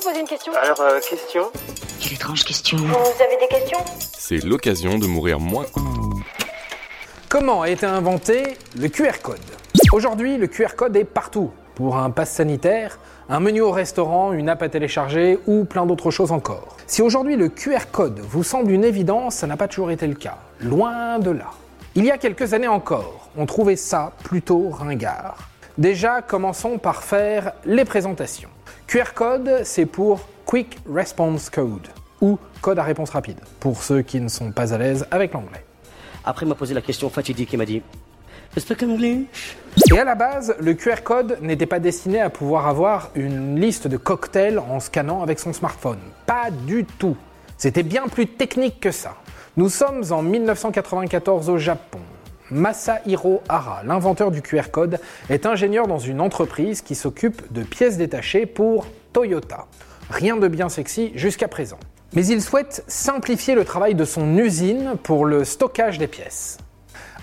vous poser une question Alors, euh, question Quelle étrange question. Vous avez des questions? C'est l'occasion de mourir moins. Comment a été inventé le QR code? Aujourd'hui, le QR code est partout. Pour un pass sanitaire, un menu au restaurant, une app à télécharger ou plein d'autres choses encore. Si aujourd'hui le QR code vous semble une évidence, ça n'a pas toujours été le cas. Loin de là. Il y a quelques années encore, on trouvait ça plutôt ringard. Déjà, commençons par faire les présentations. QR code, c'est pour Quick Response Code, ou code à réponse rapide, pour ceux qui ne sont pas à l'aise avec l'anglais. Après, il m'a posé la question fatidique. Il m'a dit Speak English Et à la base, le QR code n'était pas destiné à pouvoir avoir une liste de cocktails en scannant avec son smartphone. Pas du tout. C'était bien plus technique que ça. Nous sommes en 1994 au Japon. Masahiro Hara, l'inventeur du QR code, est ingénieur dans une entreprise qui s'occupe de pièces détachées pour Toyota. Rien de bien sexy jusqu'à présent. Mais il souhaite simplifier le travail de son usine pour le stockage des pièces.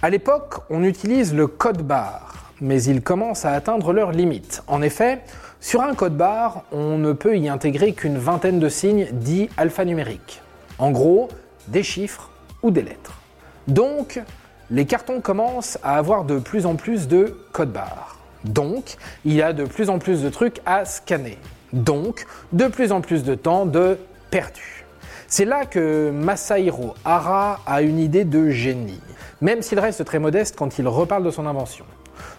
À l'époque, on utilise le code barre, mais il commence à atteindre leurs limites. En effet, sur un code barre, on ne peut y intégrer qu'une vingtaine de signes dits alphanumériques. En gros, des chiffres ou des lettres. Donc, les cartons commencent à avoir de plus en plus de code barres. Donc, il y a de plus en plus de trucs à scanner. Donc, de plus en plus de temps de perdu. C'est là que Masahiro Hara a une idée de génie, même s'il reste très modeste quand il reparle de son invention.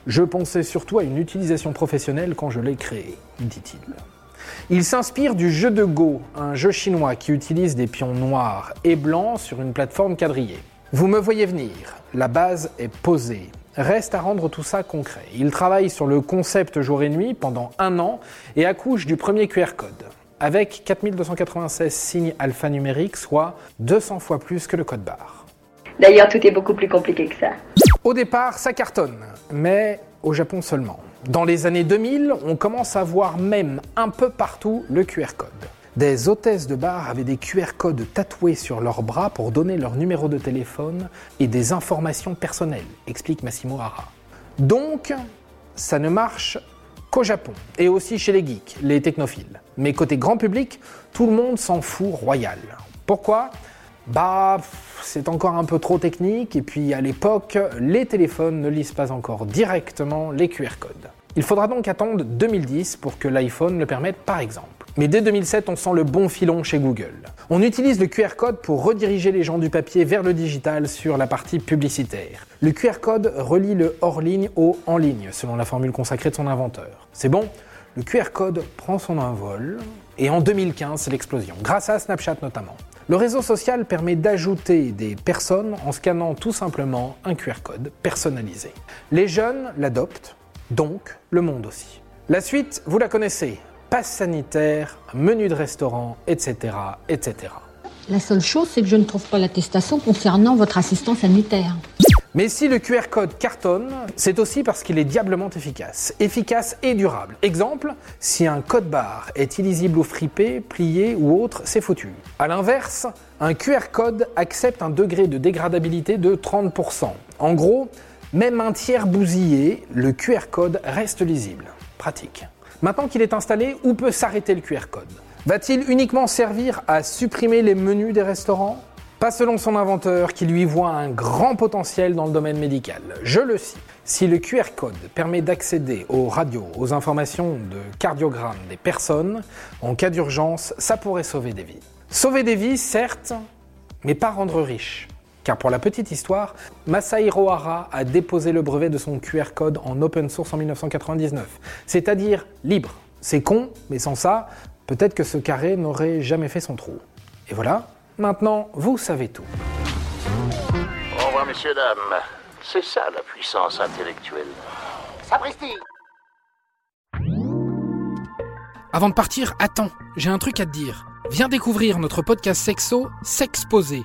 Je pensais surtout à une utilisation professionnelle quand je l'ai créé, dit-il. Il s'inspire du jeu de Go, un jeu chinois qui utilise des pions noirs et blancs sur une plateforme quadrillée. Vous me voyez venir, la base est posée. Reste à rendre tout ça concret. Il travaille sur le concept jour et nuit pendant un an et accouche du premier QR code, avec 4296 signes alphanumériques, soit 200 fois plus que le code barre. D'ailleurs, tout est beaucoup plus compliqué que ça. Au départ, ça cartonne, mais au Japon seulement. Dans les années 2000, on commence à voir même un peu partout le QR code. Des hôtesses de bar avaient des QR codes tatoués sur leurs bras pour donner leur numéro de téléphone et des informations personnelles, explique Massimo Hara. Donc, ça ne marche qu'au Japon et aussi chez les geeks, les technophiles. Mais côté grand public, tout le monde s'en fout royal. Pourquoi? Bah, c'est encore un peu trop technique et puis à l'époque, les téléphones ne lisent pas encore directement les QR codes. Il faudra donc attendre 2010 pour que l'iPhone le permette par exemple. Mais dès 2007, on sent le bon filon chez Google. On utilise le QR code pour rediriger les gens du papier vers le digital sur la partie publicitaire. Le QR code relie le hors ligne au en ligne, selon la formule consacrée de son inventeur. C'est bon? Le QR code prend son envol, et en 2015, c'est l'explosion, grâce à Snapchat notamment. Le réseau social permet d'ajouter des personnes en scannant tout simplement un QR code personnalisé. Les jeunes l'adoptent, donc le monde aussi. La suite, vous la connaissez. Passe sanitaire, menu de restaurant, etc., etc. La seule chose, c'est que je ne trouve pas l'attestation concernant votre assistant sanitaire. Mais si le QR code cartonne, c'est aussi parce qu'il est diablement efficace. Efficace et durable. Exemple, si un code barre est illisible ou fripé, plié ou autre, c'est foutu. A l'inverse, un QR code accepte un degré de dégradabilité de 30%. En gros, même un tiers bousillé, le QR code reste lisible. Pratique. Maintenant qu'il est installé, où peut s'arrêter le QR code? Va-t-il uniquement servir à supprimer les menus des restaurants? Pas selon son inventeur qui lui voit un grand potentiel dans le domaine médical. Je le cite. Si le QR code permet d'accéder aux radios, aux informations de cardiogramme des personnes, en cas d'urgence, ça pourrait sauver des vies. Sauver des vies, certes, mais pas rendre riche. Car pour la petite histoire, Masahiro Hara a déposé le brevet de son QR code en open source en 1999, c'est-à-dire libre. C'est con, mais sans ça, peut-être que ce carré n'aurait jamais fait son trou. Et voilà, maintenant vous savez tout. Au revoir, messieurs, dames. C'est ça la puissance intellectuelle. Sapristi Avant de partir, attends, j'ai un truc à te dire. Viens découvrir notre podcast sexo, S'exposer.